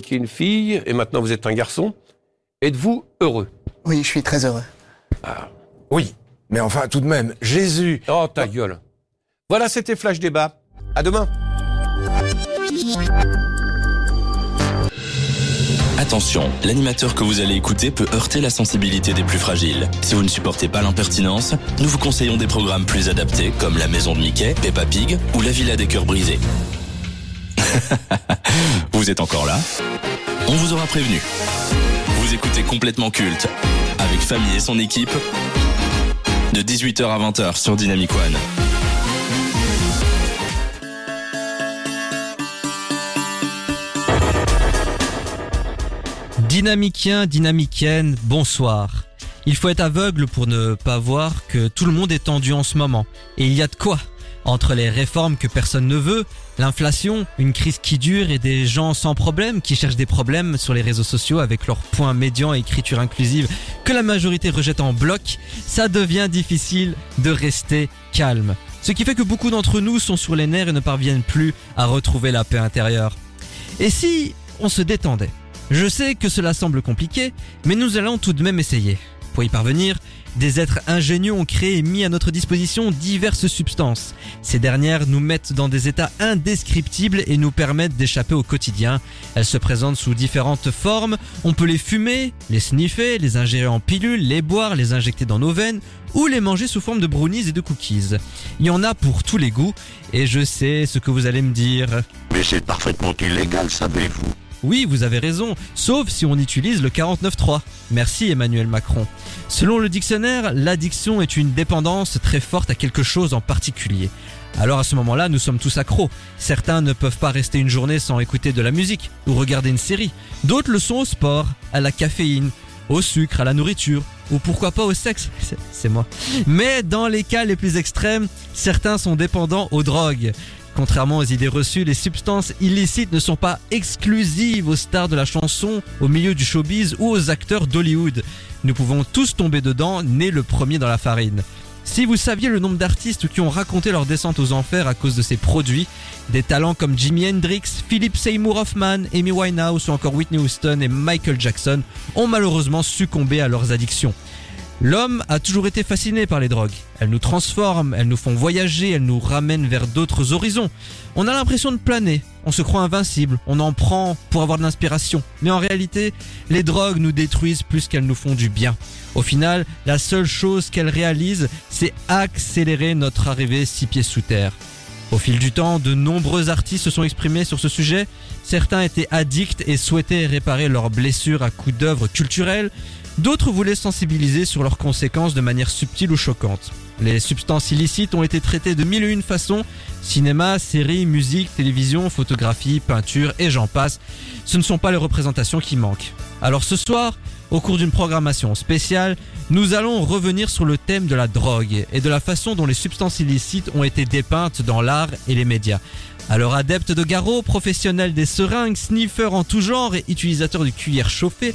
qui est une fille, et maintenant vous êtes un garçon. Êtes-vous heureux Oui, je suis très heureux. Oui, mais enfin tout de même, Jésus. Oh, ta gueule. Voilà, c'était Flash Débat. À demain. Attention, l'animateur que vous allez écouter peut heurter la sensibilité des plus fragiles. Si vous ne supportez pas l'impertinence, nous vous conseillons des programmes plus adaptés comme La Maison de Mickey, Peppa Pig ou La Villa des Cœurs Brisés. vous êtes encore là On vous aura prévenu. Vous écoutez complètement culte avec Famille et son équipe de 18h à 20h sur Dynamic One. Dynamicien, dynamicienne, bonsoir. Il faut être aveugle pour ne pas voir que tout le monde est tendu en ce moment. Et il y a de quoi Entre les réformes que personne ne veut, l'inflation, une crise qui dure et des gens sans problème qui cherchent des problèmes sur les réseaux sociaux avec leurs points médians et écriture inclusive que la majorité rejette en bloc, ça devient difficile de rester calme. Ce qui fait que beaucoup d'entre nous sont sur les nerfs et ne parviennent plus à retrouver la paix intérieure. Et si on se détendait? Je sais que cela semble compliqué, mais nous allons tout de même essayer. Pour y parvenir, des êtres ingénieux ont créé et mis à notre disposition diverses substances. Ces dernières nous mettent dans des états indescriptibles et nous permettent d'échapper au quotidien. Elles se présentent sous différentes formes. On peut les fumer, les sniffer, les ingérer en pilules, les boire, les injecter dans nos veines ou les manger sous forme de brownies et de cookies. Il y en a pour tous les goûts et je sais ce que vous allez me dire. Mais c'est parfaitement illégal, savez-vous Oui, vous avez raison, sauf si on utilise le 49.3. Merci Emmanuel Macron. Selon le dictionnaire, l'addiction est une dépendance très forte à quelque chose en particulier. Alors à ce moment-là, nous sommes tous accros. Certains ne peuvent pas rester une journée sans écouter de la musique ou regarder une série. D'autres le sont au sport, à la caféine, au sucre, à la nourriture, ou pourquoi pas au sexe. C'est- moi. Mais dans les cas les plus extrêmes, certains sont dépendants aux drogues. Contrairement aux idées reçues, les substances illicites ne sont pas exclusives aux stars de la chanson, au milieu du showbiz ou aux acteurs d'Hollywood. Nous pouvons tous tomber dedans, nés le premier dans la farine. Si vous saviez le nombre d'artistes qui ont raconté leur descente aux enfers à cause de ces produits, des talents comme Jimi Hendrix, Philip Seymour Hoffman, Amy Winehouse ou encore Whitney Houston et Michael Jackson ont malheureusement succombé à leurs addictions. L'homme a toujours été fasciné par les drogues. Elles nous transforment, elles nous font voyager, elles nous ramènent vers d'autres horizons. On a l'impression de planer, on se croit invincible, on en prend pour avoir de l'inspiration. Mais en réalité, les drogues nous détruisent plus qu'elles nous font du bien. Au final, la seule chose qu'elles réalisent, c'est accélérer notre arrivée six pieds sous terre. Au fil du temps, de nombreux artistes se sont exprimés sur ce sujet. Certains étaient addicts et souhaitaient réparer leurs blessures à coups d'œuvres culturelles. D'autres voulaient sensibiliser sur leurs conséquences de manière subtile ou choquante. Les substances illicites ont été traitées de mille et une façons. Cinéma, séries, musique, télévision, photographie, peinture et j'en passe. Ce ne sont pas les représentations qui manquent. Alors ce soir, au cours d'une programmation spéciale, nous allons revenir sur le thème de la drogue et de la façon dont les substances illicites ont été dépeintes dans l'art et les médias. Alors adeptes de garrot, professionnels des seringues, sniffeurs en tout genre et utilisateurs de cuillères chauffées,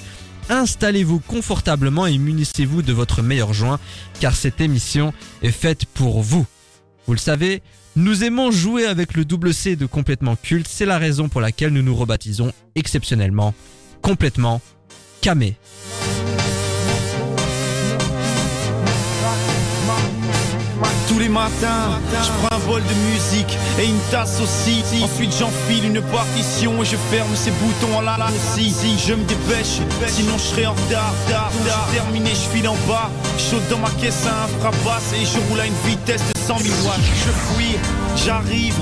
installez-vous confortablement et munissez-vous de votre meilleur joint car cette émission est faite pour vous. Vous le savez, nous aimons jouer avec le double C de complètement culte, c'est la raison pour laquelle nous nous rebaptisons exceptionnellement complètement camé. Tous les matins, je prends un bol de musique et une tasse aussi. Ensuite, j'enfile une partition et je ferme ces boutons en la la aussi. Si je me dépêche, sinon je serai en retard. tard, tard. J'ai terminé, je file en bas. Chaud dans ma caisse à un frappe et je roule à une vitesse de 100 000 watts. Je fuis, j'arrive,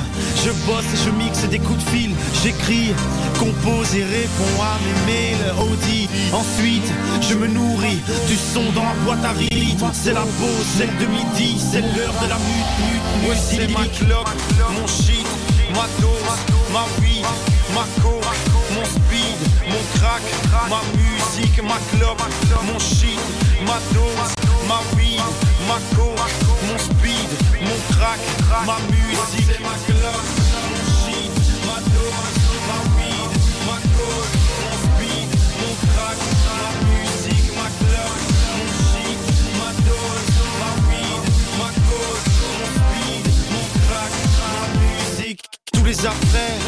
je bosse et je mixe des coups de fil. J'écris, compose et réponds à mes mails. Audi. Ensuite, je me nourris du son dans la boîte à rythme. C'est la pause, celle de midi, c'est l'heure de la mute. Ouais, c'est ma clope, mon shit, ma dose, ma weed, ma coke, mon speed, mon crack, ma musique, ma clope, mon shit, ma dose, ma weed, ma coke, mon speed, ma musique, ma clope, mon shit, ma dose, ma weed, ma coke, mon speed, mon crack, ma musique, ma mon ma dose, ma weed, ma mon speed, mon crack, ma musique. Tous les après,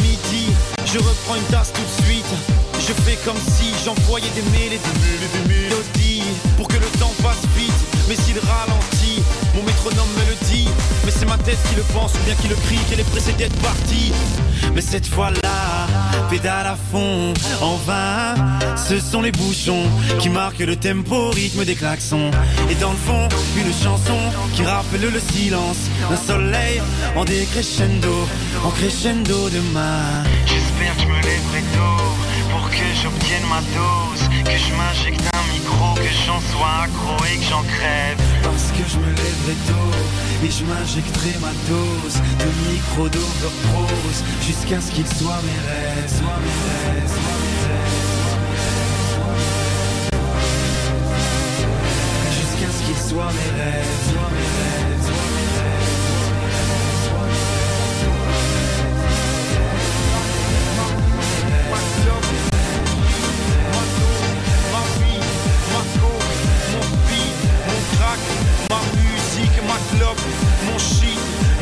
midi, je reprends une tasse tout de suite. Je fais comme si j'envoyais des et des et des mélodies Pour que le temps passe vite, mais s'il ralentit c'est ma tête qui le pense ou bien qui le crie Qu'elle est pressée d'être partie. Mais cette fois-là, pédale à fond, en vain. Ce sont les bouchons qui marquent le tempo rythme des klaxons. Et dans le fond, une chanson qui rappelle le silence D'un soleil en décrescendo, en crescendo demain. J'espère que je me lèverai tôt pour que j'obtienne ma dose, que je m'injecte un micro, que j'en sois accro et que j'en crève. Parce que je me lèverai tôt et je m'injecterai ma dose de micro d'overprose jusqu'à ce qu'il soit mes rêves, soit mes rêves, soit mes rêves. Jusqu'à ce qu'il soit mes rêves, soit mes rêves,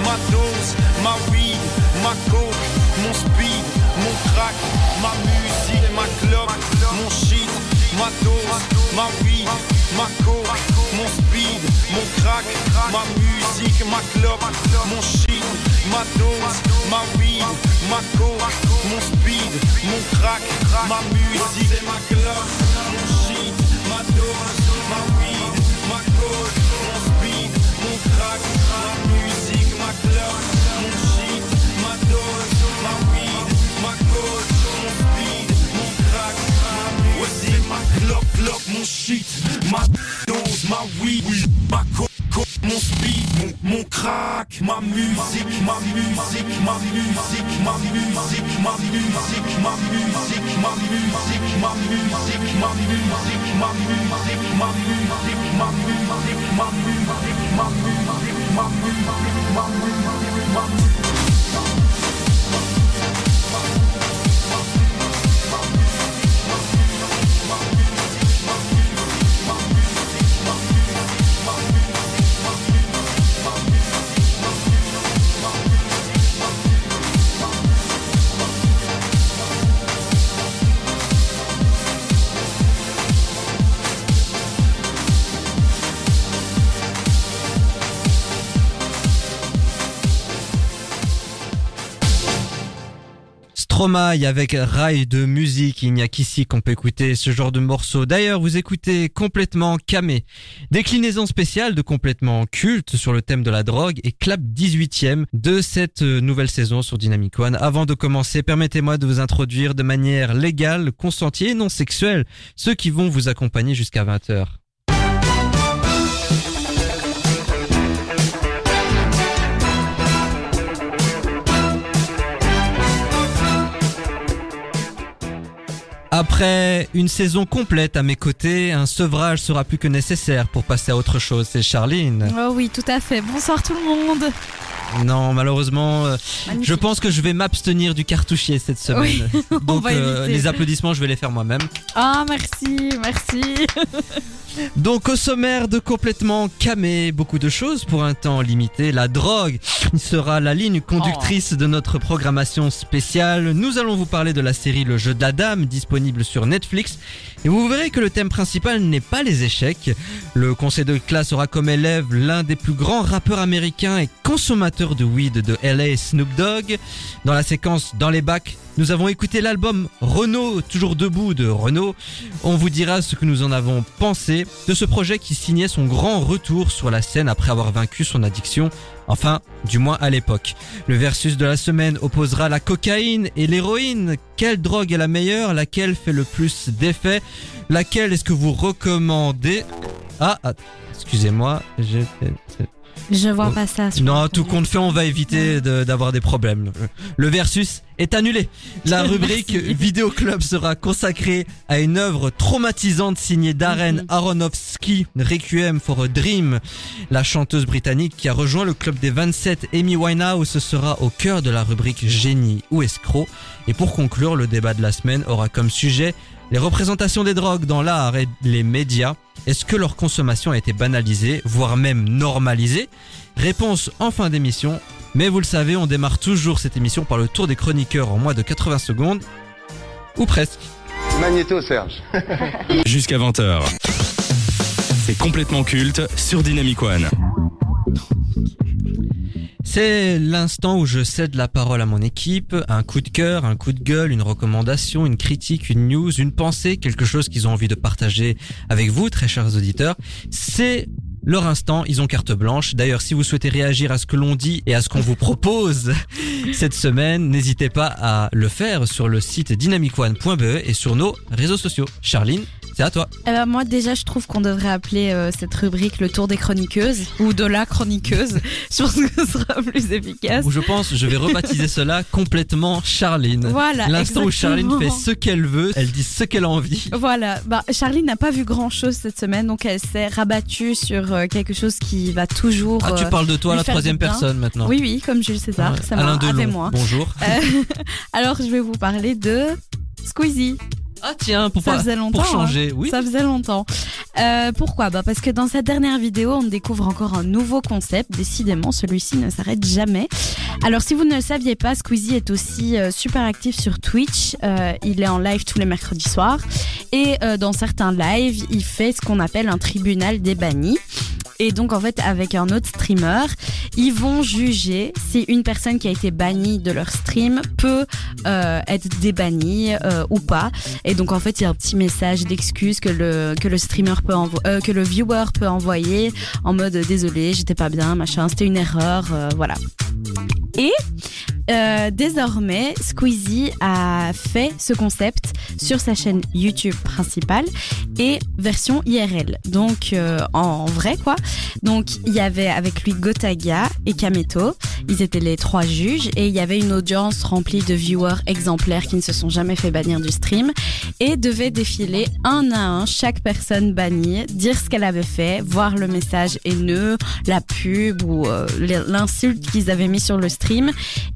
ma dose, ma weed, ma coke, mon speed, mon crack, ma musique, ma clope, mon shit, ma dose, ma weed, ma coke, mon speed, mon crack, ma musique, ma clope, mon shit, ma dose, ma weed, ma coke, mon speed, mon crack, ma musique, ma mon, mon crack, ma musique, ma musique, ma musique, ma musique, ma musique, ma musique, ma musique, ma musique, ma musique, ma musique, ma musique, ma musique, ma musique, ma musique, ma musique, ma musique, ma musique. Stromae avec Rail de musique, il n'y a qu'ici qu'on peut écouter ce genre de morceau. D'ailleurs, vous écoutez complètement Camé, déclinaison spéciale de complètement culte sur le thème de la drogue et clap 18e de cette nouvelle saison sur Dynamic One. Avant de commencer, permettez-moi de vous introduire de manière légale, consentie et non sexuelle ceux qui vont vous accompagner jusqu'à 20h. Après une saison complète à mes côtés, un sevrage sera plus que nécessaire pour passer à autre chose. C'est Charline. Oh oui, tout à fait. Bonsoir tout le monde. Non, malheureusement, euh, je pense que je vais m'abstenir du cartouchier cette semaine. on Donc euh, les applaudissements, je vais les faire moi-même. Ah, merci, merci. Donc au sommaire de complètement camé, beaucoup de choses pour un temps limité. La drogue sera la ligne conductrice de notre programmation spéciale. Nous allons vous parler de la série Le Jeu de la Dame, disponible sur Netflix. Et vous verrez que le thème principal n'est pas les échecs. Le conseil de classe aura comme élève l'un des plus grands rappeurs américains et consommateurs de weed de LA, Snoop Dogg. Dans la séquence Dans les bacs, nous avons écouté l'album Renault, toujours debout de Renault. On vous dira ce que nous en avons pensé de ce projet qui signait son grand retour sur la scène après avoir vaincu son addiction. Enfin, du moins à l'époque. Le versus de la semaine opposera la cocaïne et l'héroïne. Quelle drogue est la meilleure? Laquelle fait le plus d'effet? Laquelle est-ce que vous recommandez? Ah, ah, excusez-moi, j'ai... Je vois pas ça. Non, tout compte fait, on va éviter de- d'avoir des problèmes. Le versus est annulé. La rubrique. Vidéo Club sera consacrée à une œuvre traumatisante signée Darren Mhm. Aronofsky, Requiem for a Dream. La chanteuse britannique qui a rejoint le club des 27, Amy Winehouse, sera au cœur de la rubrique Génie ou escroc. Et pour conclure, le débat de la semaine aura comme sujet les représentations des drogues dans l'art et les médias. Est-ce que leur consommation a été banalisée, voire même normalisée? Réponse en fin d'émission. Mais vous le savez, on démarre toujours cette émission par le tour des chroniqueurs en moins de 80 secondes. Ou presque. Magnéto, Serge. Jusqu'à 20h. C'est complètement culte sur Dynamic One. C'est l'instant où je cède la parole à mon équipe, un coup de cœur, un coup de gueule, une recommandation, une critique, une news, une pensée, quelque chose qu'ils ont envie de partager avec vous, très chers auditeurs. C'est leur instant, ils ont carte blanche. D'ailleurs, si vous souhaitez réagir à ce que l'on dit et à ce qu'on vous propose cette semaine, n'hésitez pas à le faire sur le site dynamicone.be et sur nos réseaux sociaux. Charline, c'est à toi. Eh ben, moi, déjà, je trouve qu'on devrait appeler euh, cette rubrique le tour des chroniqueuses ou de la chroniqueuse. je pense que ce sera plus efficace. Ou je pense, je vais rebaptiser cela complètement Charline. Voilà. L'instant où. Charline fait ce qu'elle veut, elle dit ce qu'elle a envie. Voilà, bah, Charlie n'a pas vu grand chose cette semaine, donc elle s'est rabattue sur euh, quelque chose qui va toujours. Ah, tu euh, parles de toi à la troisième personne maintenant. Oui, oui, comme Jules César, Ouais. ça Alain Delon, moi. bonjour. Alors, je vais vous parler de Squeezie. Ah tiens, pour, Ça pas- faisait longtemps. pour changer, hein. oui. Ça faisait longtemps. Euh, pourquoi? Bah Parce que dans cette dernière vidéo, on découvre encore un nouveau concept. Décidément, celui-ci ne s'arrête jamais. Alors, si vous ne le saviez pas, Squeezie est aussi euh, super actif sur Twitch. Euh, il est en live tous les mercredis soirs. Et euh, dans certains lives, il fait ce qu'on appelle un tribunal des bannis. Et donc, en fait, avec un autre streamer, ils vont juger si une personne qui a été bannie de leur stream peut être débannie ou pas. Et donc, en fait, il y a un petit message d'excuse que le, que le streamer peut que le viewer peut envoyer en mode désolé, j'étais pas bien, machin, c'était une erreur, voilà. Et euh, désormais, Squeezie a fait ce concept sur sa chaîne YouTube principale et version IRL. Donc euh, en vrai quoi. Donc il y avait avec lui Gotaga et Kameto. Ils étaient les trois juges et il y avait une audience remplie de viewers exemplaires qui ne se sont jamais fait bannir du stream et devaient défiler un à un chaque personne bannie, dire ce qu'elle avait fait, voir le message haineux, la pub ou euh, l'insulte qu'ils avaient mis sur le stream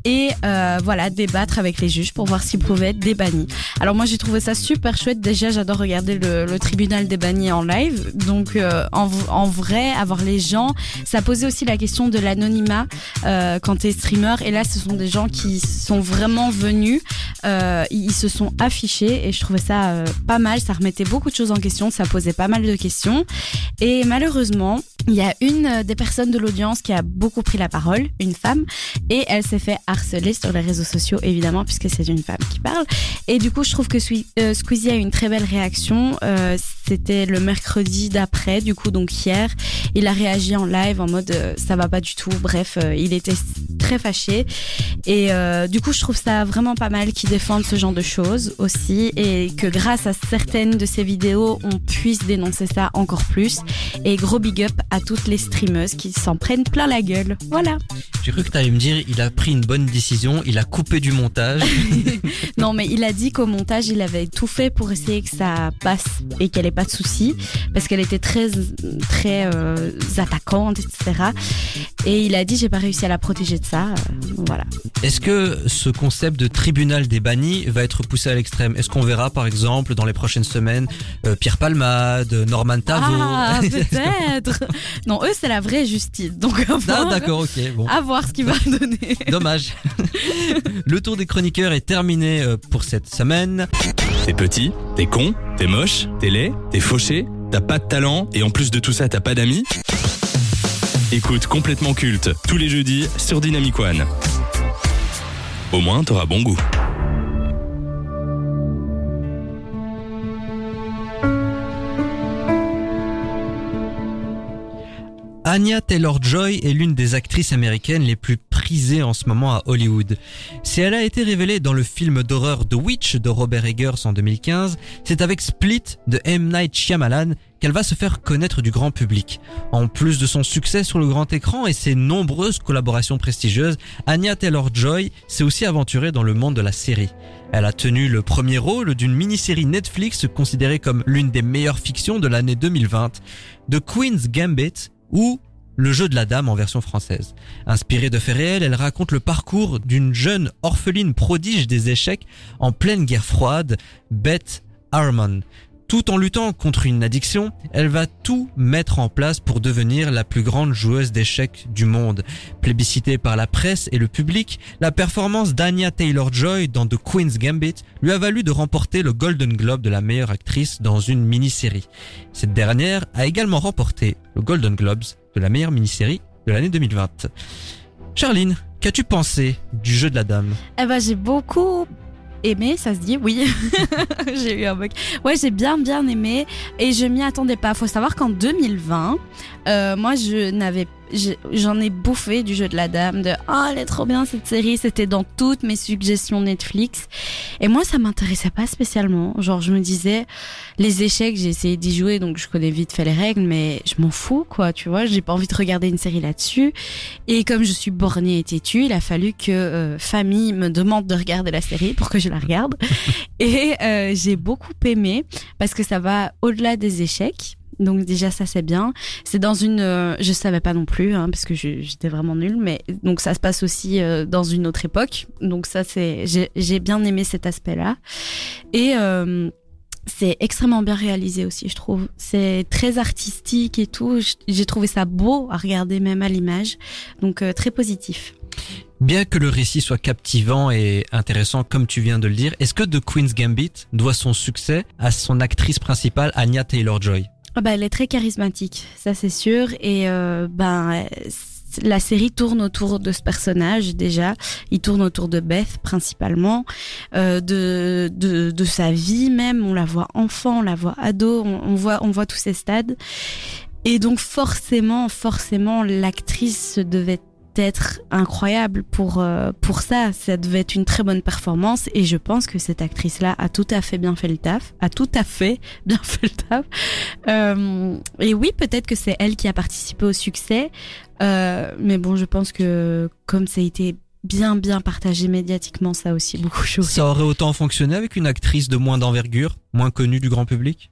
et euh, voilà débattre avec les juges pour voir s'ils pouvaient être débannis. Alors moi j'ai trouvé ça super chouette. Déjà j'adore regarder le, tribunal des bannis en live. Donc euh, en, en vrai avoir les gens, ça posait aussi la question de l'anonymat euh, quand t'es streamer. Et là ce sont des gens qui sont vraiment venus, euh, ils se sont affichés et je trouvais ça euh, pas mal. Ça remettait beaucoup de choses en question, ça posait pas mal de questions. Et malheureusement il y a une euh, des personnes de l'audience qui a beaucoup pris la parole, une femme, et elle s'est fait harceler sur les réseaux sociaux, évidemment, puisque c'est une femme qui parle. Et du coup, je trouve que euh, Squeezie a eu une très belle réaction. Euh, C'était le mercredi d'après, du coup, donc hier. Il a réagi en live en mode euh, ça va pas du tout. Bref, il était très fâché. Et du coup, je trouve ça vraiment pas mal qu'ils défendent ce genre de choses aussi, et que grâce à certaines de ces vidéos, on puisse dénoncer ça encore plus. Et gros big up à toutes les streameuses qui s'en prennent plein la gueule. Voilà. J'ai cru que t'allais me dire, il a pris une bonne décision, il a coupé du montage. Non, mais il a dit qu'au montage, il avait tout fait pour essayer que ça passe et qu'elle ait pas de soucis, parce qu'elle était très, très euh, attaquante, etc. Et il a dit, j'ai pas réussi à la protéger de ça. euh, voilà. Est-ce que ce concept de tribunal des bannis va être poussé à l'extrême? Est-ce qu'on verra par exemple dans les prochaines semaines euh, Pierre Palmade, Norman Tavo? Ah, peut-être. non, eux, c'est la vraie justice. Donc, à Ah, voir, d'accord, ok, bon. à voir ce qu'il va Dommage. Le tour des chroniqueurs est terminé euh, pour cette semaine. T'es petit, t'es con, t'es moche, t'es laid, t'es fauché, t'as pas de talent et en plus de tout ça t'as pas d'amis Écoute complètement culte tous les jeudis sur Dynamic One. Au moins t'auras bon goût. Anya Taylor-Joy est l'une des actrices américaines les plus en ce moment à Hollywood. Si elle a été révélée dans le film d'horreur The Witch de Robert Eggers en 2015, c'est avec Split de M. Night Shyamalan qu'elle va se faire connaître du grand public. En plus de son succès sur le grand écran et ses nombreuses collaborations prestigieuses, Anya Taylor-Joy s'est aussi aventurée dans le monde de la série. Elle a tenu le premier rôle d'une mini-série Netflix considérée comme l'une des meilleures fictions de l'année 2020, The Queen's Gambit, ou Le jeu de la dame en version française. Inspirée de faits réels, elle raconte le parcours d'une jeune orpheline prodige des échecs en pleine guerre froide, Beth Harmon. Tout en luttant contre une addiction, elle va tout mettre en place pour devenir la plus grande joueuse d'échecs du monde. Plébiscitée par la presse et le public, la performance d'Anya Taylor-Joy dans The Queen's Gambit lui a valu de remporter le Golden Globe de la meilleure actrice dans une mini-série. Cette dernière a également remporté le Golden Globes de la meilleure mini-série de l'année 2020. Charline, qu'as-tu pensé du jeu de la dame? Eh ben, j'ai beaucoup aimé, ça se dit, oui. j'ai eu un bug. Ouais, j'ai bien bien aimé et je m'y attendais pas. Faut savoir qu'en 2020, euh, moi, je n'avais je- j'en ai bouffé du jeu de la dame de oh elle est trop bien cette série c'était dans toutes mes suggestions Netflix et moi ça m'intéressait pas spécialement. Genre je me disais les échecs j'ai essayé d'y jouer donc je connais vite fait les règles mais je m'en fous quoi tu vois j'ai pas envie de regarder une série là-dessus. Et comme je suis bornée et têtue il a fallu que euh, famille me demande de regarder la série pour que je la regarde. Et euh, j'ai beaucoup aimé parce que ça va au-delà des échecs donc déjà ça c'est bien. C'est dans une, euh, je savais pas non plus hein, parce que j'étais vraiment nulle, mais donc ça se passe aussi euh, dans une autre époque. Donc ça c'est, j'ai bien aimé cet aspect-là et euh, c'est extrêmement bien réalisé aussi, je trouve. C'est très artistique et tout. J'ai trouvé ça beau à regarder même à l'image, donc euh, très positif. Bien que le récit soit captivant et intéressant comme tu viens de le dire, est-ce que The Queen's Gambit doit son succès à son actrice principale Anya Taylor-Joy? Ah bah, elle est très charismatique, ça c'est sûr. Et euh, ben, la série tourne autour de ce personnage déjà. Il tourne autour de Beth principalement, euh, de, de de sa vie même. On la voit enfant, on la voit ado, on, voit on voit tous ces stades. Et donc forcément, forcément, l'actrice devait être incroyable pour euh, pour ça. Ça devait être une très bonne performance et je pense que cette actrice-là a tout à fait bien fait le taf, a tout à fait bien fait le taf. Euh, et oui, peut-être que c'est elle qui a participé au succès, euh, mais bon, je pense que comme ça a été bien bien partagé médiatiquement, ça aussi beaucoup. Ça aurait autant fonctionné avec une actrice de moins d'envergure, moins connue du grand public?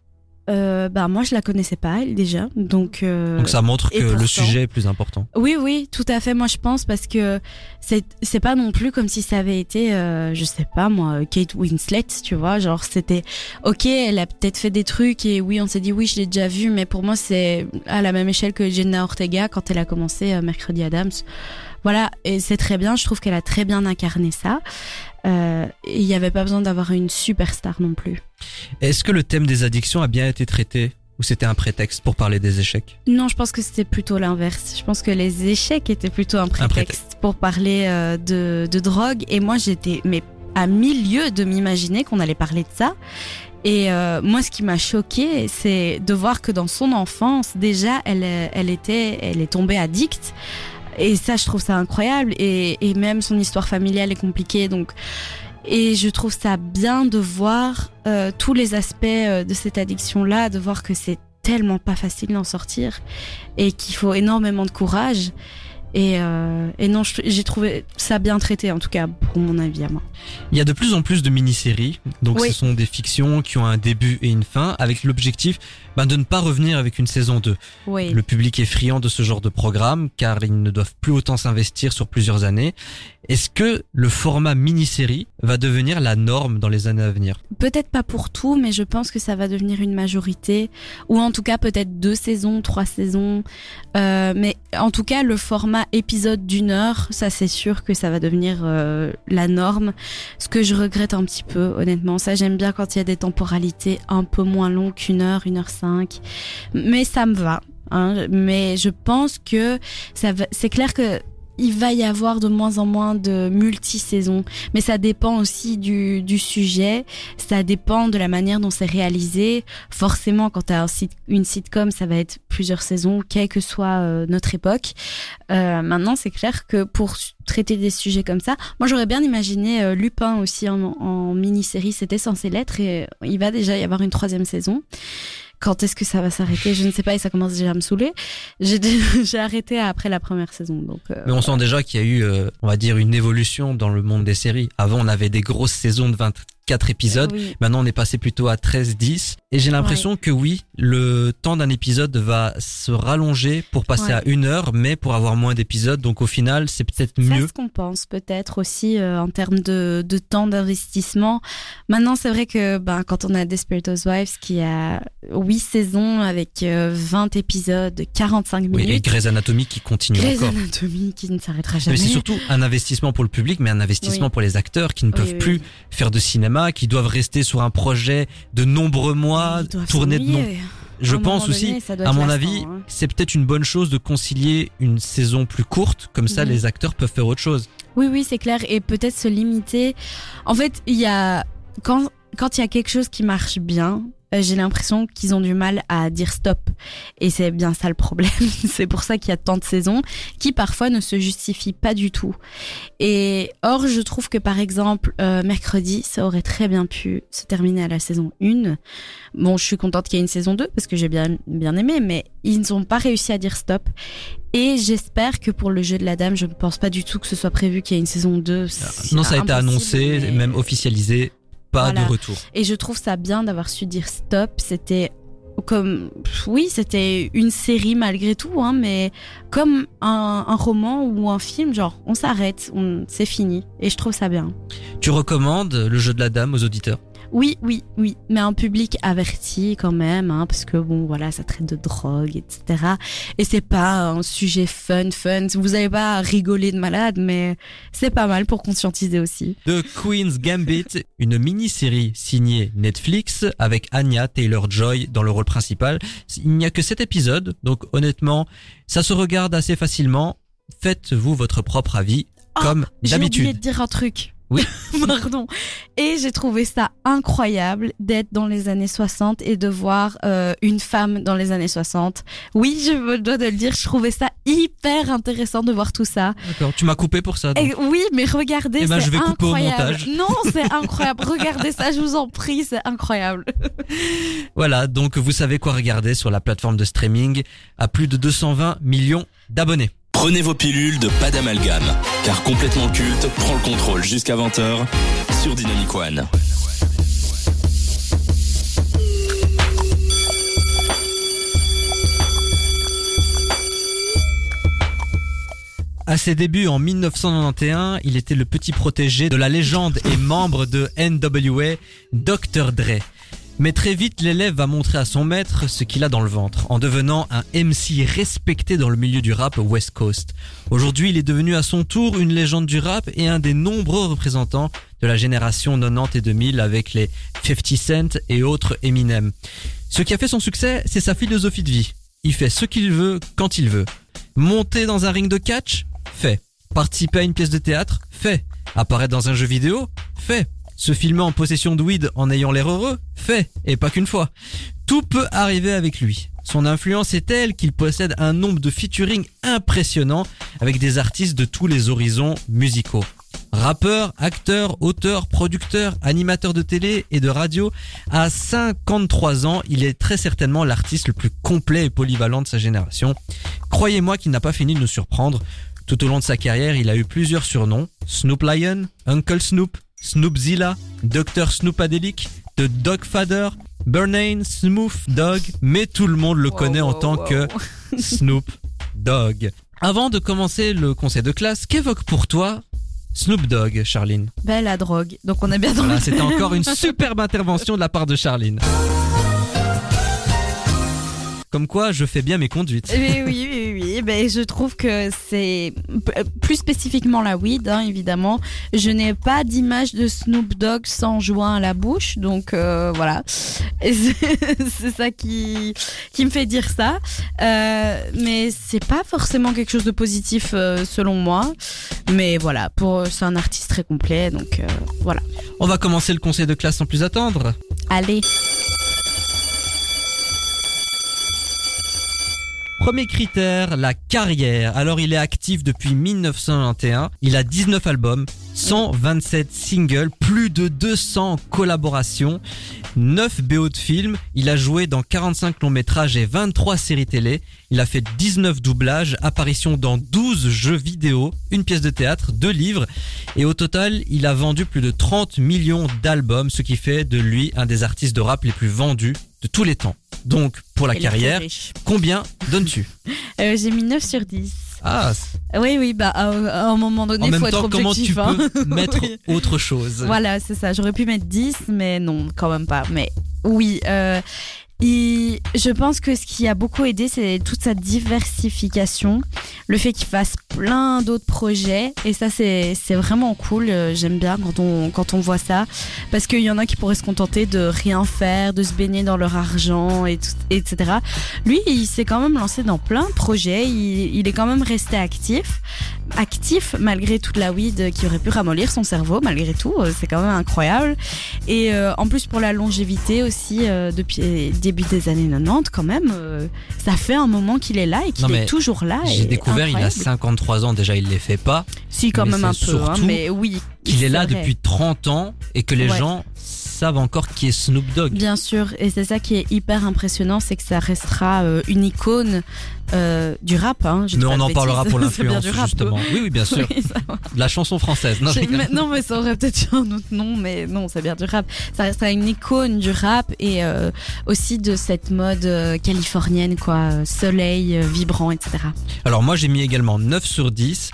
Euh, bah moi je la connaissais pas elle déjà, donc euh, Donc ça montre que le sujet est plus important. Oui, oui, tout à fait. Moi, je pense parce que c'est c'est pas non plus comme si ça avait été, euh, je sais pas moi, Kate Winslet, tu vois. Genre, c'était ok, elle a peut-être fait des trucs et oui, on s'est dit oui, je l'ai déjà vu, mais pour moi, c'est à la même échelle que Jenna Ortega quand elle a commencé euh, Mercredi Adams. Voilà, et c'est très bien. Je trouve qu'elle a très bien incarné ça. Euh, Il n'y avait pas besoin d'avoir une superstar non plus. Est-ce que le thème des addictions a bien été traité ou c'était un prétexte pour parler des échecs? Non, je pense que c'était plutôt l'inverse. Je pense que les échecs étaient plutôt un prétexte, prétexte. pour parler euh, de, de drogue. Et moi, j'étais mais à mille lieues de m'imaginer qu'on allait parler de ça. Et euh, moi, ce qui m'a choqué, c'est de voir que dans son enfance, déjà, elle, elle était, elle est tombée addicte. Et ça, je trouve ça incroyable. Et, et même son histoire familiale est compliquée. Donc, et je trouve ça bien de voir euh, tous les aspects euh, de cette addiction-là, de voir que c'est tellement pas facile d'en sortir et qu'il faut énormément de courage. Et, euh, et non, j'ai trouvé ça bien traité, en tout cas pour mon avis à moi. Il y a de plus en plus de mini-séries, donc Oui. ce sont des fictions qui ont un début et une fin, avec l'objectif ben, de ne pas revenir avec une saison 2. Oui. Le public est friand de ce genre de programme, car ils ne doivent plus autant s'investir sur plusieurs années. Est-ce que le format mini-série va devenir la norme dans les années à venir? Peut-être pas pour tout, mais je pense que ça va devenir une majorité, ou en tout cas peut-être deux saisons, trois saisons. Euh, mais en tout cas, le format épisode d'une heure, ça c'est sûr que ça va devenir euh, la norme. Ce que je regrette un petit peu, honnêtement. Ça, j'aime bien quand il y a des temporalités un peu moins longues qu'une heure, une heure cinq. Mais ça me va. Hein. Mais je pense que ça. C'est clair que il va y avoir de moins en moins de multi-saisons. Mais ça dépend aussi du, du sujet. Ça dépend de la manière dont c'est réalisé. Forcément, quand tu as un une sitcom, ça va être plusieurs saisons, quelle que soit euh, notre époque. Euh, maintenant, c'est clair que pour traiter des sujets comme ça, moi j'aurais bien imaginé euh, Lupin aussi en, en mini-série. C'était censé l'être et il va déjà y avoir une troisième saison. Quand est-ce que ça va s'arrêter Je ne sais pas et ça commence déjà à me saouler. J'ai arrêté après la première saison. Donc, euh, Mais on sent déjà qu'il y a eu, euh, on va dire, une évolution dans le monde des séries. Avant, on avait des grosses saisons de 4 épisodes. Oui. Maintenant, on est passé plutôt à 13-10. Et j'ai l'impression que oui, le temps d'un épisode va se rallonger pour passer Ouais. à une heure, mais pour avoir moins d'épisodes. Donc au final, c'est peut-être mieux. se compense peut-être aussi euh, en termes de, de temps d'investissement. Maintenant, c'est vrai que ben, quand on a Desperate Housewives qui a 8 saisons avec euh, 20 épisodes, 45 Oui, et minutes, Grey's Anatomy qui continue Grey's encore. Anatomy qui ne s'arrêtera Mais jamais. c'est surtout un investissement pour le public, mais un investissement Oui. pour les acteurs qui ne Oui, peuvent plus faire de cinéma, qui doivent rester sur un projet de nombreux mois, tourner de Je pense aussi, à mon avis, hein. c'est peut-être une bonne chose de concilier une saison plus courte, comme ça les acteurs peuvent faire autre chose. Oui, oui, c'est clair. Et peut-être se limiter. En fait, il y a quand quand il y a quelque chose qui marche bien, j'ai l'impression qu'ils ont du mal à dire stop. Et c'est bien ça le problème. c'est pour ça qu'il y a tant de saisons qui parfois ne se justifient pas du tout. Et or, je trouve que par exemple, euh, mercredi, ça aurait très bien pu se terminer à la saison 1. Bon, je suis contente qu'il y ait une saison 2 parce que j'ai bien bien aimé, mais ils n'ont pas réussi à dire stop. Et j'espère que pour le jeu de la dame, je ne pense pas du tout que ce soit prévu qu'il y ait une saison 2. C'est non, ça a été annoncé, mais- même officialisé, pas Voilà. de retour. Et je trouve ça bien d'avoir su dire stop. C'était comme, oui, c'était une série malgré tout, hein, mais comme un, un roman ou un film, genre, on s'arrête, on, c'est fini. Et je trouve ça bien. Tu recommandes le jeu de la dame aux auditeurs? Oui, oui, oui, mais un public averti quand même, hein, parce que bon, voilà, ça traite de drogue, etc. Et c'est pas un sujet fun, fun. Vous avez pas à rigoler de malade, mais c'est pas mal pour conscientiser aussi. The Queen's Gambit, une mini-série signée Netflix avec Anya Taylor-Joy dans le rôle principal. Il n'y a que 7 épisodes, donc honnêtement, ça se regarde assez facilement. Faites-vous votre propre avis, Oh, comme J'ai oublié de d'habitude. dire un truc. Oui. Pardon. Et j'ai trouvé ça incroyable d'être dans les années 60 et de voir euh, une femme dans les années 60. Oui, je me dois de le dire, je trouvais ça hyper intéressant de voir tout ça. D'accord, tu m'as coupé pour ça. Et oui, mais regardez, Eh ben, c'est je vais couper au incroyable. montage. Non, c'est incroyable. regardez ça, je vous en prie, c'est incroyable. Voilà, donc vous savez quoi regarder sur la plateforme de streaming à plus de 220 millions d'abonnés. Prenez vos pilules de pas d'amalgame, car complètement culte prend le contrôle jusqu'à 20h sur Dynamic One. À ses débuts en 1991, il était le petit protégé de la légende et membre de NWA, Dr. Dre. Mais très vite, l'élève va montrer à son maître ce qu'il a dans le ventre, en devenant un MC respecté dans le milieu du rap West Coast. Aujourd'hui, il est devenu à son tour une légende du rap et un des nombreux représentants de la génération 90 et 2000 avec les 50 Cent et autres Eminem. Ce qui a fait son succès, c'est sa philosophie de vie. Il fait ce qu'il veut, quand il veut. Monter dans un ring de catch? Fait. Participer à une pièce de théâtre? Fait. Apparaître dans un jeu vidéo? Fait. Se filmer en possession de weed en ayant l'air heureux Fait. Et pas qu'une fois. Tout peut arriver avec lui. Son influence est telle qu'il possède un nombre de featuring impressionnant avec des artistes de tous les horizons musicaux. Rappeur, acteur, auteur, producteur, animateur de télé et de radio, à 53 ans, il est très certainement l'artiste le plus complet et polyvalent de sa génération. Croyez-moi qu'il n'a pas fini de nous surprendre. Tout au long de sa carrière, il a eu plusieurs surnoms. Snoop Lion, Uncle Snoop, Snoopzilla, Dr Snoopadelic, The Dogfather, Burnane, Smooth Dog, mais tout le monde le connaît en tant que Snoop Dogg. Avant de commencer le conseil de classe, qu'évoque pour toi Snoop Dogg, Charline? Ben, la drogue. Donc on est bien dans Voilà, le c'était encore une superbe intervention de la part de Charline. Comme quoi, je fais bien mes conduites. Oui, oui, oui, oui. Ben, je trouve que c'est plus spécifiquement la weed, hein, évidemment. Je n'ai pas d'image de Snoop Dogg sans joint à la bouche, donc euh, voilà. C'est ça qui qui me fait dire ça. Euh, mais c'est pas forcément quelque chose de positif euh, selon moi. Mais voilà, pour c'est un artiste très complet, donc euh, voilà. On va commencer le conseil de classe sans plus attendre. Allez. Premier critère, la carrière. Alors il est actif depuis 1991, il a 19 albums, 127 singles, plus de 200 collaborations, 9 BO de films, il a joué dans 45 longs métrages et 23 séries télé, il a fait 19 doublages, apparitions dans 12 jeux vidéo, une pièce de théâtre, deux livres. Et au total il a vendu plus de 30 millions d'albums, ce qui fait de lui un des artistes de rap les plus vendus de tous les temps. Donc pour la carrière, combien donnes-tu Euh, J'ai mis 9 sur 10. Ah, Oui, oui, bah à, à un moment en donné, il faut être temps comment tu objectif. hein. peux mettre Oui. autre chose? Voilà, c'est ça. J'aurais pu mettre 10, mais non, quand même pas. Mais oui, euh, il- je pense que ce qui a beaucoup aidé, c'est toute sa diversification. Le fait qu'il fasse plein d'autres projets. Et ça, c'est vraiment cool. Euh, J'aime bien quand on, quand on voit ça. Parce qu'il y en a qui pourraient se contenter de rien faire, de se baigner dans leur argent, et tout- etc. Lui, il s'est quand même lancé dans plein de projets. Il, il est quand même resté actif. Actif malgré toute la weed qui aurait pu ramollir son cerveau, malgré tout. Euh, C'est quand même incroyable. Et euh, en plus, pour la longévité aussi, euh, depuis début des années 90, quand même, euh, ça fait un moment qu'il est là et qu'il est toujours là. J'ai découvert, il a incroyable. 53 ans, déjà il les fait pas, Si, quand même un peu, hein, mais oui. qu'il est là vrai. depuis 30 ans et que les Ouais. gens savent encore qui est Snoop Dogg. Bien sûr, et c'est ça qui est hyper impressionnant, c'est que ça restera euh, une icône euh, du rap. Hein, Mais on en parlera pour l'influence justement. Oui, oui, bien sûr. Oui, la chanson française. Non, mais- non, mais ça aurait peut-être eu un autre nom, mais non, c'est bien du rap. Ça restera une icône du rap et euh, aussi de cette mode euh, californienne, quoi, soleil, vibrant, etc. Alors moi j'ai mis également 9 sur 10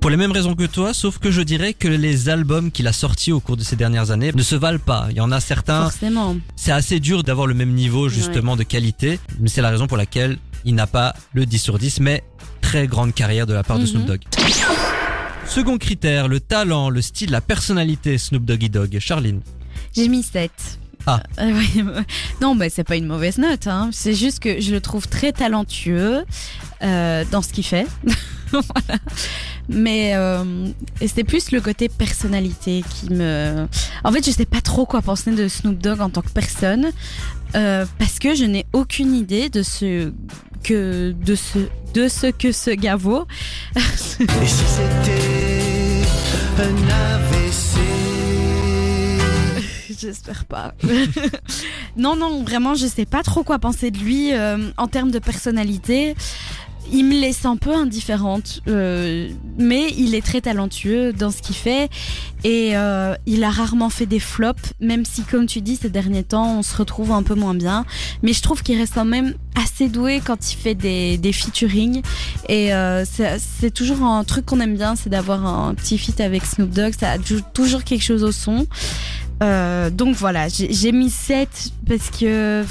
pour les mêmes raisons que toi, sauf que je dirais que les albums qu'il a sortis au cours de ces dernières années ne se valent pas. Il y en a certains, Forcément. c'est assez dur d'avoir le même niveau justement de qualité, mais c'est la raison pour laquelle il n'a pas le 10 sur 10, mais très grande carrière de la part de Mhm. Snoop Dogg. Second critère, le talent, le style, la personnalité Snoop Doggy Dogg. Charline. J'ai mis 7. Ah. Euh, oui, non, mais c'est pas une mauvaise note. Hein. C'est juste que je le trouve très talentueux euh, dans ce qu'il fait. voilà. Mais euh, c'est plus le côté personnalité qui me. En fait, je sais pas trop quoi penser de Snoop Dogg en tant que personne euh, parce que je n'ai aucune idée de ce que de ce de ce que ce gars vaut. Et si c'était un AVC J'espère pas. non, non, vraiment, je sais pas trop quoi penser de lui euh, en termes de personnalité. Il me laisse un peu indifférente, euh, mais il est très talentueux dans ce qu'il fait et euh, il a rarement fait des flops, même si, comme tu dis, ces derniers temps, on se retrouve un peu moins bien. Mais je trouve qu'il reste quand même assez doué quand il fait des, des featuring et euh, c'est toujours un truc qu'on aime bien, c'est d'avoir un petit feat avec Snoop Dogg. Ça ajoute toujours quelque chose au son. Donc voilà, j'ai mis 7 parce que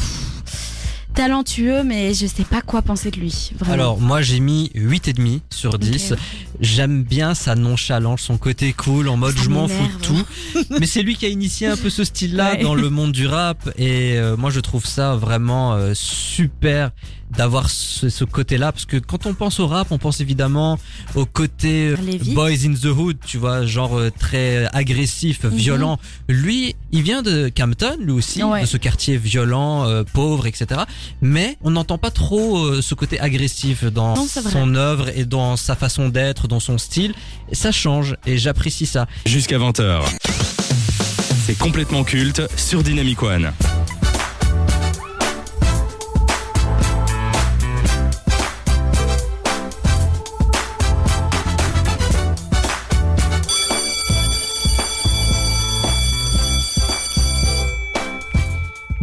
talentueux, mais je sais pas quoi penser de lui. Vraiment. Alors moi j'ai mis 8,5 sur 10. Ok. J'aime bien sa nonchalance, son côté cool, en mode Ça je m'en fous de tout. Mais c'est lui qui a initié un peu ce style-là Ouais. dans le monde du rap et euh, moi je trouve ça vraiment euh, super d'avoir ce, ce côté-là parce que quand on pense au rap, on pense évidemment au côté euh, boys in the hood, tu vois, genre très agressif, Mhm. violent. Lui, il vient de Campton, lui aussi, Ouais. de ce quartier violent, euh, pauvre, etc. Mais on n'entend pas trop euh, ce côté agressif dans Non, son œuvre et dans sa façon d'être, dans son style. Ça change et j'apprécie ça. Jusqu'à 20h. C'est complètement culte sur Dynamic One.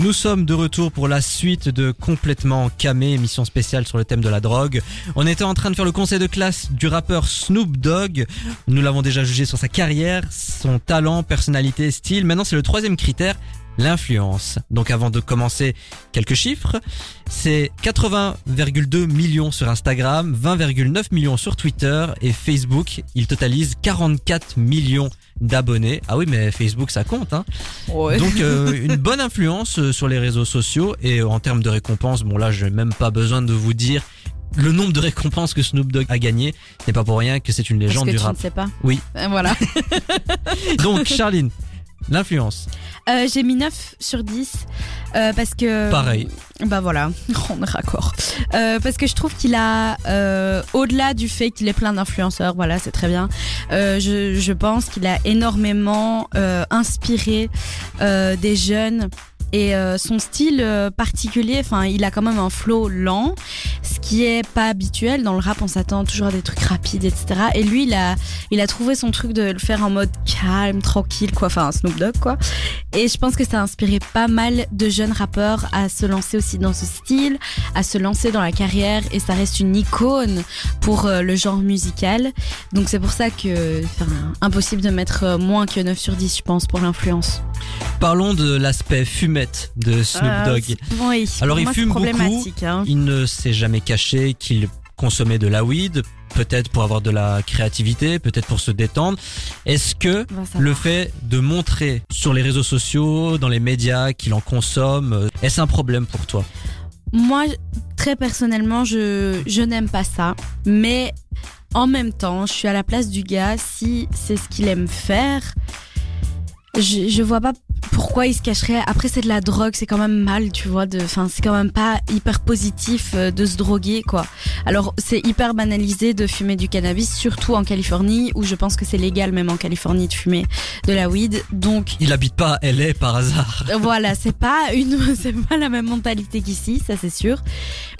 Nous sommes de retour pour la suite de Complètement Camé, émission spéciale sur le thème de la drogue. On était en train de faire le conseil de classe du rappeur Snoop Dogg. Nous l'avons déjà jugé sur sa carrière, son talent, personnalité, style. Maintenant, c'est le troisième critère, l'influence. Donc avant de commencer, quelques chiffres. C'est 80,2 millions sur Instagram, 20,9 millions sur Twitter et Facebook. Il totalise 44 millions d'abonnés. Ah oui, mais Facebook, ça compte, hein. Donc euh, une bonne influence euh, sur les réseaux sociaux et euh, en termes de récompenses, bon là j'ai même pas besoin de vous dire le nombre de récompenses que Snoop Dogg a gagné. n'est pas pour rien que c'est une Parce légende que du tu rap. ne sais pas. Oui. Voilà. Donc Charline, L'influence. Euh, J'ai mis 9 sur 10 euh, parce que... Pareil. Bah voilà, on est raccord. Euh, parce que je trouve qu'il a, euh, au-delà du fait qu'il est plein d'influenceurs, voilà, c'est très bien, euh, je, je pense qu'il a énormément euh, inspiré euh, des jeunes et euh, son style euh, particulier, enfin, il a quand même un flow lent, ce qui est pas habituel dans le rap. On s'attend toujours à des trucs rapides, etc. Et lui, il a, il a trouvé son truc de le faire en mode calme, tranquille, quoi. Enfin, un Snoop Dogg, quoi. Et je pense que ça a inspiré pas mal de jeunes rappeurs à se lancer aussi dans ce style, à se lancer dans la carrière. Et ça reste une icône pour euh, le genre musical. Donc c'est pour ça que, impossible de mettre moins que 9 sur 10, je pense, pour l'influence. Parlons de l'aspect de Snoop Euh, Dogg. oui, Alors, il moi, fume beaucoup. hein. Il ne s'est jamais caché qu'il consommait de la weed, peut-être pour avoir de la créativité, peut-être pour se détendre. Est-ce que va le fait de montrer sur les réseaux sociaux, dans les médias qu'il en consomme, euh, est-ce un problème pour toi? Moi, très personnellement, je, je n'aime pas ça. Mais en même temps, je suis à la place du gars. Si c'est ce qu'il aime faire, je, je vois pas pourquoi il se cacherait. Après, c'est de la drogue, c'est quand même mal, tu vois. de- Enfin, c'est quand même pas hyper positif euh, de se droguer, quoi. Alors, c'est hyper banalisé de fumer du cannabis, surtout en Californie, où je pense que c'est légal même en Californie de fumer de la weed. Donc, Il habite pas à LA par hasard. voilà, c'est pas une, c'est pas la même mentalité qu'ici, ça c'est sûr.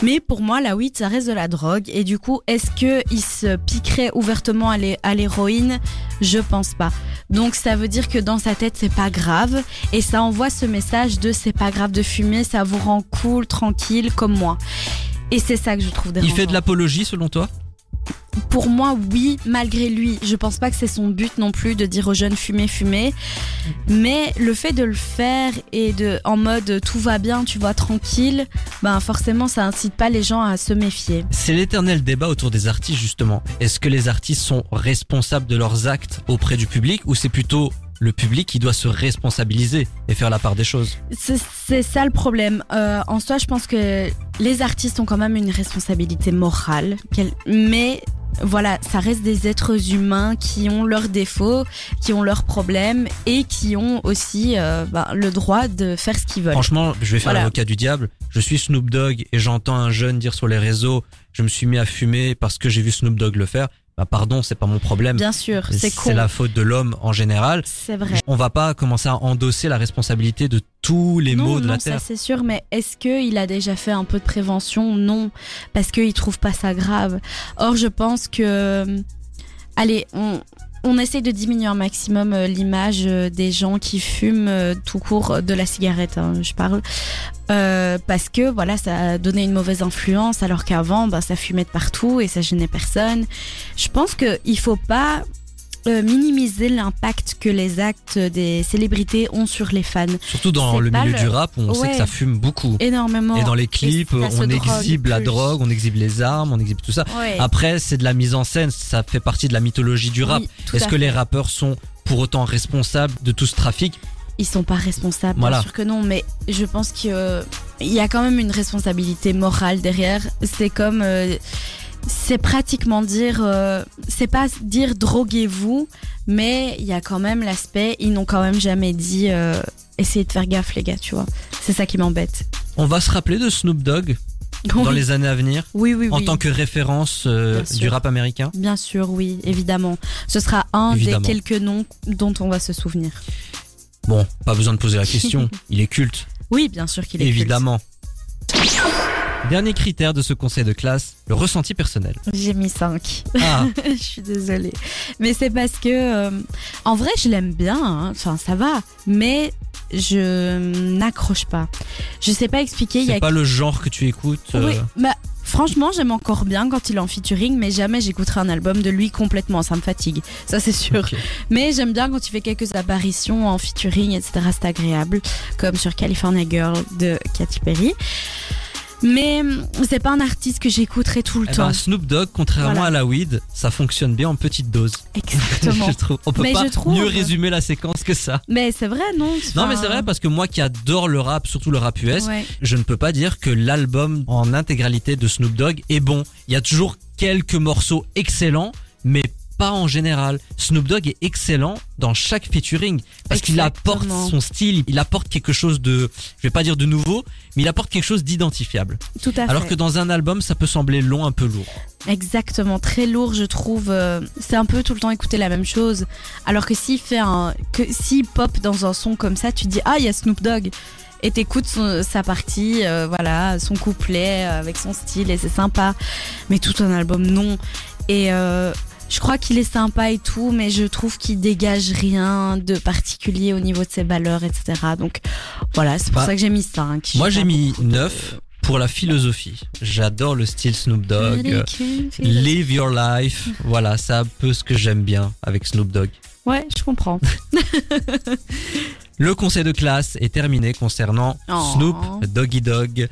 Mais pour moi, la weed, ça reste de la drogue. Et du coup, est-ce que il se piquerait ouvertement à l'héroïne? Je pense pas. Donc ça veut dire que dans sa tête, c'est pas grave. Et ça envoie ce message de c'est pas grave de fumer, ça vous rend cool, tranquille, comme moi. Et c'est ça que je trouve Il dérangeant. fait de l'apologie selon toi? Pour moi, oui, malgré lui. Je pense pas que c'est son but non plus de dire aux jeunes fumer, fumer. Mais le fait de le faire et de, en mode tout va bien, tu vois, tranquille, ben forcément, ça incite pas les gens à se méfier. C'est l'éternel débat autour des artistes justement. Est-ce que les artistes sont responsables de leurs actes auprès du public ou c'est plutôt le public qui doit se responsabiliser et faire la part des choses C'est ça le problème. Euh, en soi, je pense que les artistes ont quand même une responsabilité morale. Mais voilà, ça reste des êtres humains qui ont leurs défauts, qui ont leurs problèmes et qui ont aussi euh, ben, le droit de faire ce qu'ils veulent. Franchement, je vais faire Voilà. l'avocat du diable. Je suis Snoop Dogg et j'entends un jeune dire sur les réseaux je me suis mis à fumer parce que j'ai vu Snoop Dogg le faire. Bah pardon, c'est pas mon problème. Bien sûr, c'est. C'est la faute de l'homme en général. C'est vrai. On va pas commencer à endosser la responsabilité de tous les non, maux de non, la ça terre. c'est sûr, mais est-ce qu'il a déjà fait un peu de prévention? Non, parce qu'il trouve pas ça grave. Or, je pense que, allez, on, on essaie de diminuer un maximum euh, l'image euh, des gens qui fument euh, tout court de la cigarette, hein, je parle, Euh, parce que voilà, ça a donné une mauvaise influence, alors qu'avant, bah, ça fumait de partout et ça gênait personne. Je pense que il faut pas euh, minimiser l'impact que les actes des célébrités ont sur les fans. Surtout dans le milieu le- du rap, on sait que ça fume beaucoup. Énormément. Et dans les clips, on drogue exhibe la plus. drogue, on exhibe les armes, on exhibe tout ça. Ouais. Après, c'est de la mise en scène, ça fait partie de la mythologie du rap. Oui, Est-ce que les rappeurs sont pour autant responsables de tout ce trafic? Ils sont pas responsables, Voilà. bien sûr que non, mais je pense qu'il y a quand même une responsabilité morale derrière. C'est comme. euh, c'est pratiquement dire. euh, c'est pas dire droguez-vous, mais il y a quand même l'aspect. Ils n'ont quand même jamais dit. euh, essayez de faire gaffe, les gars, tu vois. C'est ça qui m'embête. On va se rappeler de Snoop Dogg dans les années à venir Oui, oui, en oui. tant que référence euh, du rap américain. Bien sûr, oui, évidemment. Ce sera un Évidemment. des quelques noms dont on va se souvenir. Bon, pas besoin de poser la question, il est culte, Oui, bien sûr qu'il est culte. évidemment. Dernier critère de ce conseil de classe, le ressenti personnel. J'ai mis 5. Ah, je suis désolée. Mais c'est parce que, euh, en vrai, je l'aime bien. hein. Enfin, ça va. Mais je n'accroche pas. Je sais pas expliquer. Il y c'est a... pas le genre que tu écoutes. euh, Oui, bah, franchement, j'aime encore bien quand il est en featuring, mais jamais j'écouterai un album de lui complètement. Ça me fatigue. Ça, c'est sûr. Mais j'aime bien quand il fait quelques apparitions en featuring, etc. C'est agréable. Comme sur California Girl de Katy Perry. Mais hum, c'est pas un artiste que j'écouterai tout le Eh temps. ben, Snoop Dogg, contrairement Voilà. à la weed, ça fonctionne bien en petite dose. Exactement. je trouve. On peut Mais pas je trouve- mieux résumer la séquence que ça. mais c'est vrai, non Non mais c'est vrai parce que moi qui adore le rap, surtout le rap US, ouais. je ne peux pas dire que l'album en intégralité de Snoop Dogg est bon. Il y a toujours quelques morceaux excellents, mais pas en général. Snoop Dogg est excellent dans chaque featuring parce qu'il apporte son style, il apporte quelque chose de, je vais pas dire de nouveau, mais il apporte quelque chose d'identifiable. Tout à Alors fait. que dans un album, ça peut sembler long, un peu lourd. Exactement, très lourd, je trouve. euh, c'est un peu tout le temps écouter la même chose. Alors que s'il fait un, que s'il pop dans un son comme ça, tu dis ah il y a Snoop Dogg et t'écoutes sa partie, euh, voilà, son couplet euh, avec son style et c'est sympa. Mais tout un album non. Et euh, je crois qu'il est sympa et tout, mais je trouve qu'il dégage rien de particulier au niveau de ses valeurs, etc. Donc voilà, c'est pour Bah, ça que j'ai mis 5. Moi, j'ai mis 9 pour la philosophie. J'adore le style Snoop Dogg. Live your life. Voilà, c'est un peu ce que j'aime bien avec Snoop Dogg. Ouais, je comprends. Le conseil de classe est terminé concernant Oh. Snoop Doggy Dogg.